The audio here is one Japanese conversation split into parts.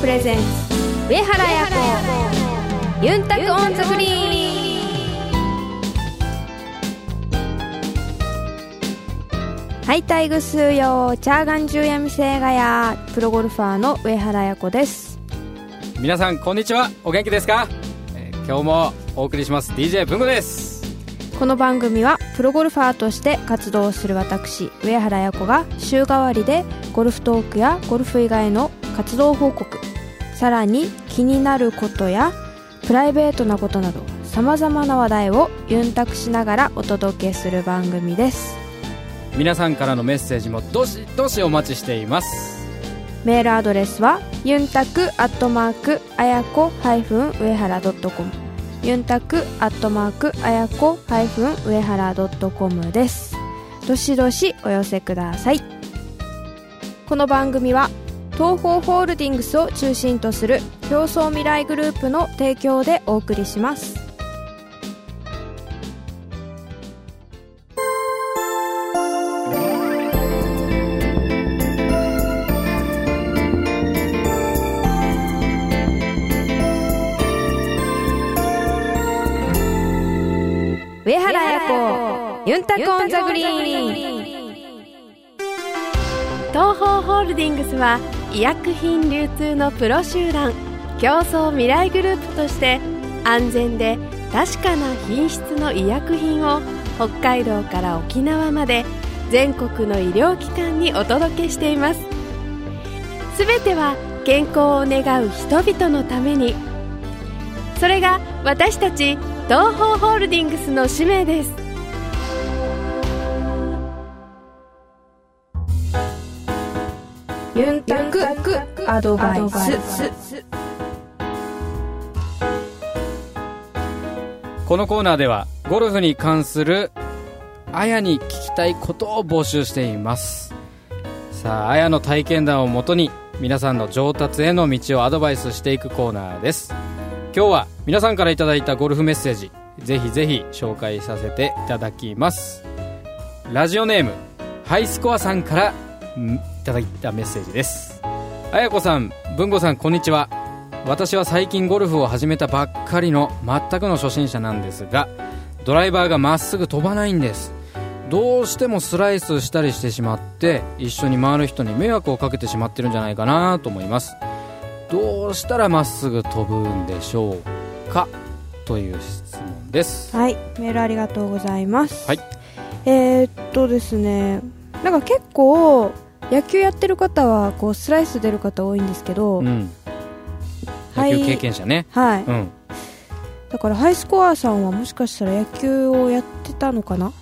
プレゼンツ。上原彩子。ユンタクオンザフリーはいタイグスーヨーチャーガンジュヤミセイガヤプロゴルファーの上原彩子です。皆さんこんにちは。お元気ですか、えー今日もお送りします。DJ 文吾です。この番組はプロゴルファーとして活動する私上原彩子が週替わりでゴルフトークやゴルフ以外の活動報告。さらに気になることやプライベートなことなどさまざまな話題をユンタクしながらお届けする番組です。皆さんからのメッセージもどしどしお待ちしています。メールアドレスはユンタクアットマークあやこ上原ドットコム。ユンタクアットマークあやこ上原ドットコムです。どしどしお寄せください。この番組は東方ホールディングスを中心とする競争未来グループの提供でお送りします。上原彩子ユンタコンザグリーン。東方ホールディングスは医薬品流通のプロ集団競争未来グループとして安全で確かな品質の医薬品を北海道から沖縄まで全国の医療機関にお届けしています。すべては健康を願う人々のために。それが私たち東方ホールディングスの使命です。ユンタクアドバイス。このコーナーではゴルフに関するあやに聞きたいことを募集しています。さああやの体験談をもとに皆さんの上達への道をアドバイスしていくコーナーです。今日は皆さんからいいたゴルフメッセージぜひぜひ紹介させていただきます。ラジオネームハイスコアさんからんただいたメッセージです。あやこさん文吾さんこんにちは。私は最近ゴルフを始めたばっかりの全くの初心者なんですがドライバーがまっすぐ飛ばないんです。どうしてもスライスしたりしてしまって一緒に回る人に迷惑をかけてしまってるんじゃないかなと思います。どうしたらまっすぐ飛ぶんでしょうか？という質問です。はいメールありがとうございます。はい。えー、っとですねなんか結構野球やってる方はこうスライス出る方多いんですけど、うん。はい。野球経験者ね、はい、うん。だからハイスコアさんはもしかしたら野球をやってたのかな？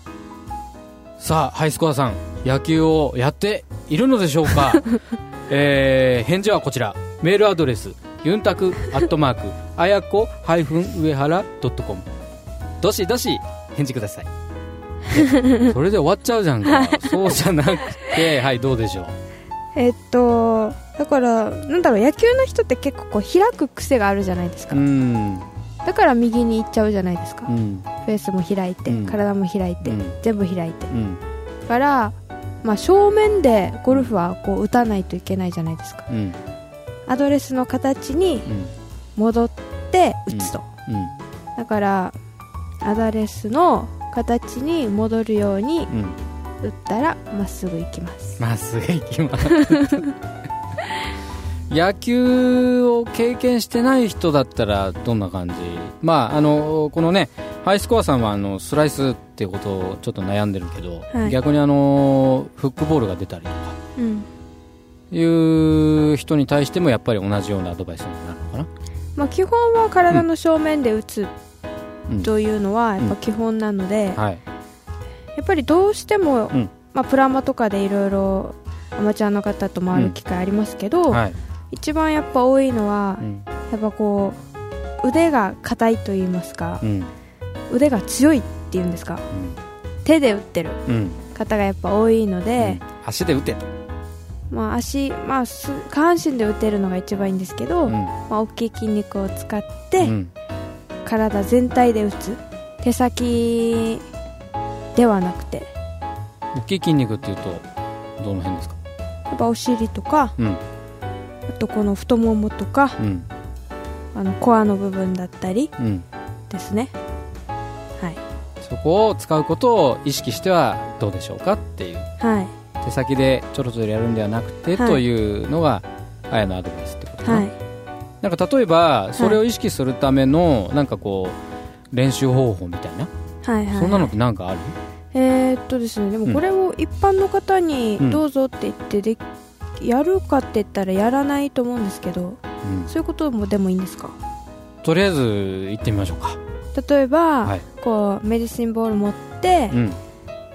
さあハイスコアさん野球をやっているのでしょうか？えー返事はこちら。メールアドレスユンタクアットマークあやこ上原ドットコム。どしどし返事ください。ね それで終わっちゃうじゃんか。そうじゃなくて はいどうでしょう？えっとだからなんだろう野球の人って結構こう開く癖があるじゃないですか、うん。だから右に行っちゃうじゃないですか、うん。フェースも開いて、うん。体も開いて、うん。全部開いて。うん。だから、まあ、正面でゴルフはこう打たないといけないじゃないですか。うん。アドレスの形にうん。戻って打つと、うん。だからアドレスの形に戻るようにうん。打ったらまっすぐ行きます。まっすぐ行きます。野球を経験してない人だったらどんな感じ？まああのこのねハイスコアさんはあのスライスっていうことをちょっと悩んでるけど、はい。逆にあのフックボールが出たりとか。うん。いう人に対してもやっぱり同じようなアドバイスになるのかな？まあ、基本は体の正面で打つうんというのはやっぱ基本なので、はい。やっぱりどうしても、うん。まあ、プラマとかでいろいろアマチュアの方と回る機会ありますけど、はい、一番やっぱ多いのはう、ん。やっぱこう腕が硬いと言いますかう、ん。腕が強いっていうんですか手で打ってるうん。方がやっぱ多いので、足で打て、まあ、足、まあ、す下半身で打てるのが一番いいんですけど、うん。まあ、大きい筋肉を使って、うん体全体で打つ手先ではなくて大きい筋肉っていうとどの辺ですか？やっぱお尻とかうん。あとこの太ももとかうん。あのコアの部分だったりうん。ですね。はい。そこを使うことを意識してはどうでしょうかっていう。はい。手先でちょろちょろやるんではなくて、はい。というのがあやのアドバイスってことね、はいなんか例えばそれを意識するためのなんかこう練習方法みたいな、はいはい。そんなのってなんかある？えー、っとですねでもこれを一般の方にうん。どうぞって言ってでやるかって言ったらやらないと思うんですけどうん。そういうこともでもいいんですか？とりあえず行ってみましょうか。例えば、はい。こうメディシンボール持って、うん。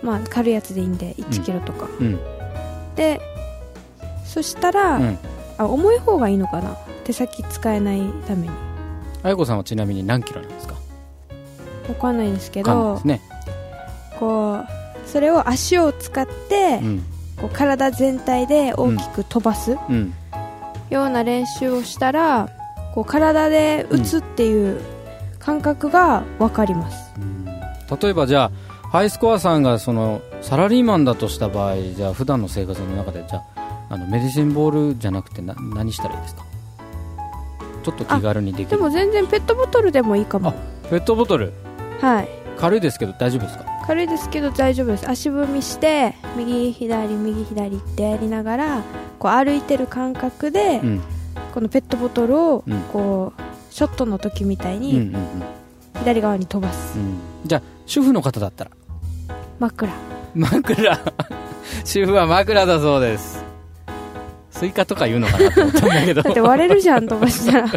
まあ、軽いやつでいいんで1キロとか、うん。でそしたら、うん。あ重い方がいいのかな？手先使えないために。あやこさんはちなみに何キロなんですか？わかんないんですけどね、こうそれを足を使って、うん。こう体全体で大きく飛ばすうん、ような練習をしたら、こう体で打つっていう感覚が分かります、例えばじゃあハイスコアさんがそのサラリーマンだとした場合じゃあ普段の生活の中でじゃああのメディシンボールじゃなくてな何したらいいですか？ちょっと気軽にできる。でも全然ペットボトルでもいいかも。ペットボトル？はい。軽いですけど大丈夫ですか？軽いですけど大丈夫です。足踏みして右左右左ってやりながらこう歩いてる感覚で、うん。このペットボトルをうん。こうショットの時みたいうんうんに左側に飛ばす、うんうん。じゃあ主婦の方だったら？枕。枕。主婦は枕だそうですスイカとか言うのかなと思ったんだけど。だって割れるじゃん飛ばしたら。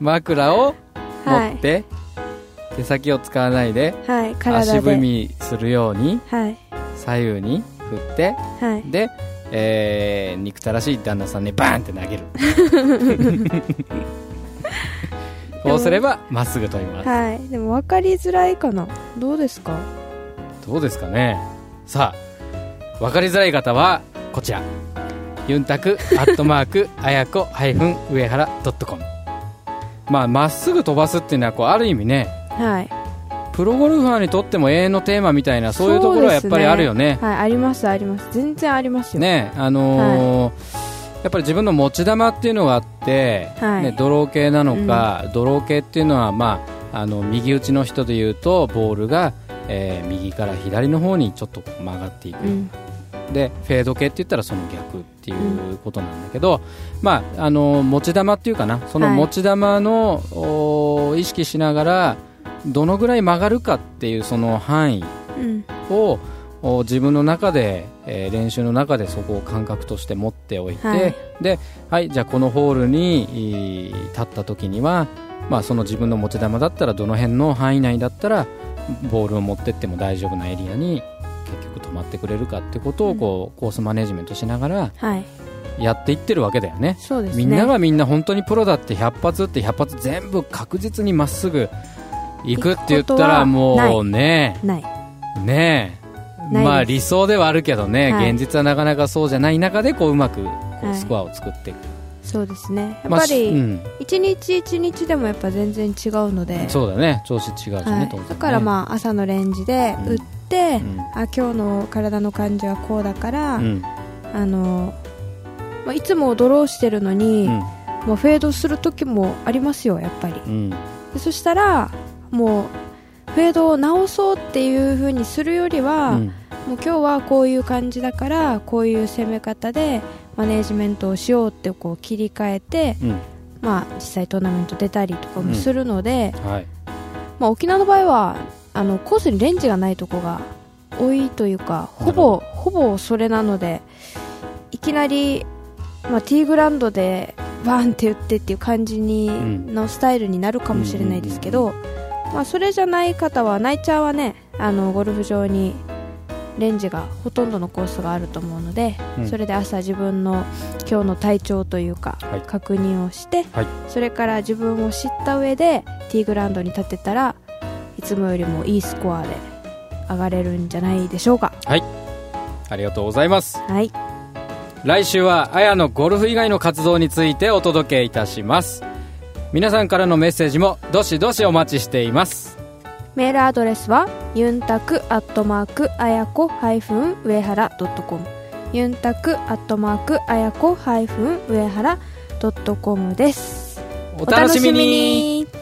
枕を持はい。って、手先を使わないではいで。踏みするようにはい。左右に振ってはい。で、えー憎たらしい旦那さんにバーンって投げる。こうすればまっすぐ飛びます。はい。でも分かりづらいかな。どうですか？どうですかね。さあ分かりづらい方はこちら。ユンタクアットマーク あやこ上原ドットコム。まあまっすぐ飛ばすっていうのはこうある意味ねはい。プロゴルファーにとっても永遠のテーマみたいなそういうところはやっぱりあるよね。はいありますあります。全然ありますよ。ねあのーやっぱり自分の持ち球っていうのがあって、はい。ね、ドロー系なのか、ドロー系っていうのは、まあ、あの右打ちの人でいうとボールが、えー右から左の方にちょっと曲がっていく、うんでフェード系って言ったらその逆っていうことなんだけど、まあ、あの持ち球っていうかなそのはい。持ち球の、お意識しながらどのぐらい曲がるかっていうその範囲うん。自分の中で、えー練習の中でそこを感覚として持っておいて、はい。で、はい、じゃあこのホールに立った時には、まあ、その自分の持ち球だったらどの辺の範囲内だったらボールを持ってっても大丈夫なエリアに結局止まってくれるかってことをこう、コースマネジメントしながらはい。やっていってるわけだよね。そうですね。みんながみんな本当にプロだって100発って100発全部確実にまっすぐ行くって言ったらもうね。ない。ね。まあ理想ではあるけどね、はい。現実はなかなかそうじゃない中でこううまくこうはい。スコアを作っていく、そうですね。やっぱりうん、一日一日でもやっぱ全然違うので、そうだね。調子違うしね、はい。だからまあ朝のレンジで打って、うん。あ今日の体の感じはこうだから、うん。あのまあ、いつもドローしてるのに、うん。もうフェードする時もありますよやっぱり。うん。でそしたらもうフェードを直そうっていう風にするよりは、うん。もう今日はこういう感じだからこういう攻め方でマネージメントをしようってこう切り替えて、うん。まあ、実際トーナメント出たりとかもするので、はい。まあ、沖縄の場合はあのコースにレンジがないとこが多いというかほぼほぼそれなのでいきなり、まあ、ティーグラウンドでバーンって打ってっていう感じに、んのスタイルになるかもしれないですけど、まあ、それじゃない方はナイチャーはねあのゴルフ場にレンジがほとんどのコースがあると思うので、うん。それで朝自分の今日の体調というか、はい。確認をして、はい。それから自分を知った上でティーグラウンドに立てたらいつもよりもいいスコアで上がれるんじゃないでしょうか。ありがとうございます。はい。来週はあやのゴルフ以外の活動についてお届けいたします。皆さんからのメッセージもどしどしお待ちしています。メールアドレスはユンタクアットマークあやこ上原 .com ユンタクアットマークあやこハイフン上原ドットコムです。お楽しみに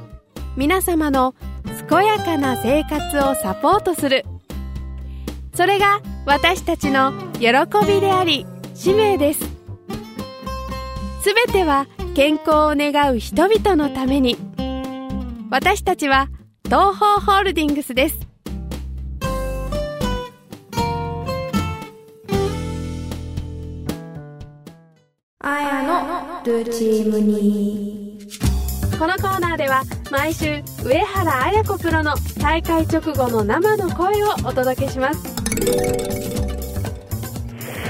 皆様の健やかな生活をサポートするそれが私たちの喜びであり使命です。すべては健康を願う人々のために。私たちは東方ホールディングスです。あやのルーチームにこのコーナーでは毎週上原綾子プロの大会直後の生の声をお届けします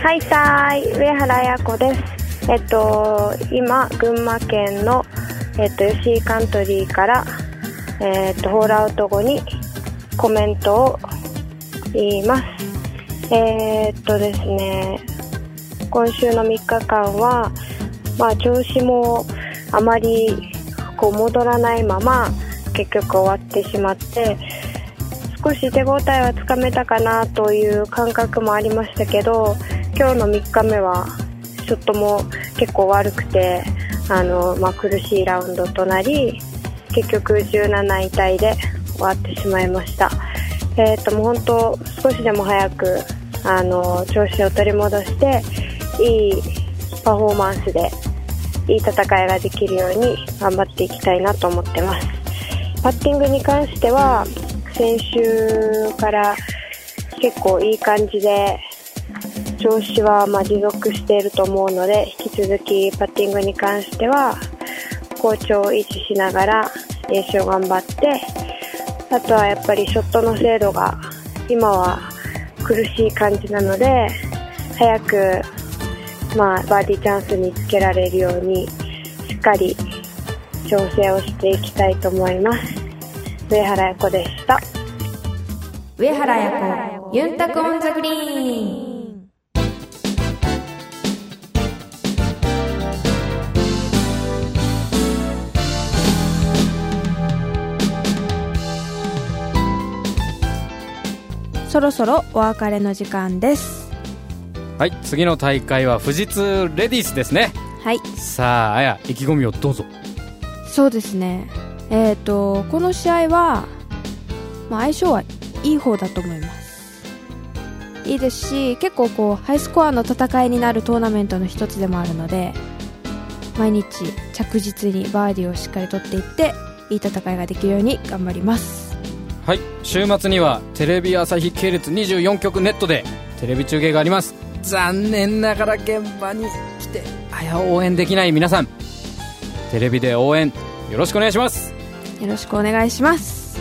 はいたーい、上原彩子です。えっと、今、群馬県の、えっと、吉井カントリーから、えっと、ホールアウト後にコメントを言います。えっとですね、今週の3日間は、まあ、調子もあまりこう戻らないまま結局終わってしまって、少し手応えはつかめたかなという感覚もありましたけど今日の3日目はショットも結構悪くてあの、まあ、苦しいラウンドとなり結局17位タイで終わってしまいました、えー、ともう本当少しでも早くあの調子を取り戻していいパフォーマンスでいい戦いができるように頑張っていきたいなと思ってます。パッティングに関しては先週から結構いい感じで調子はま持続していると思うので引き続きパッティングに関しては好調を維持しながら練習を頑張ってあとはやっぱりショットの精度が今は苦しい感じなので早くまあバーディーチャンスにつけられるようにしっかり調整をしていきたいと思います。上原彩子でした。上原彩子ゆんたく on the green。そろそろお別れの時間ですはい次の大会は富士通レディースですね。はい。さああや意気込みをどうぞ。そうですね。えっ、とこの試合は、まあ、相性はいい方だと思います。いいですし結構こうハイスコアの戦いになるトーナメントの一つでもあるので毎日着実にバーディーをしっかり取っていっていい戦いができるように頑張ります。はい週末にはテレビ朝日系列24局ネットでテレビ中継があります残念ながら現場に来てあや応援できない皆さん。テレビで応援よろしくお願いします。よろしくお願いします。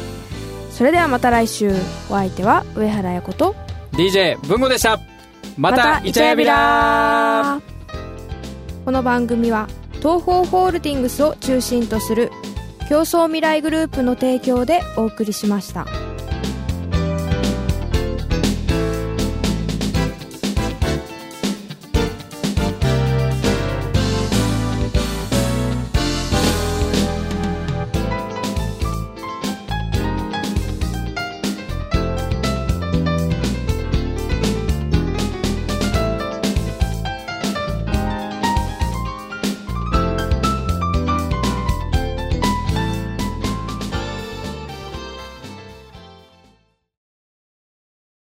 それではまた来週。お相手は上原彩子と DJ 文吾でした。またイチャヤビラこの番組は東方ホールディングスを中心とする競争未来グループの提供でお送りしました。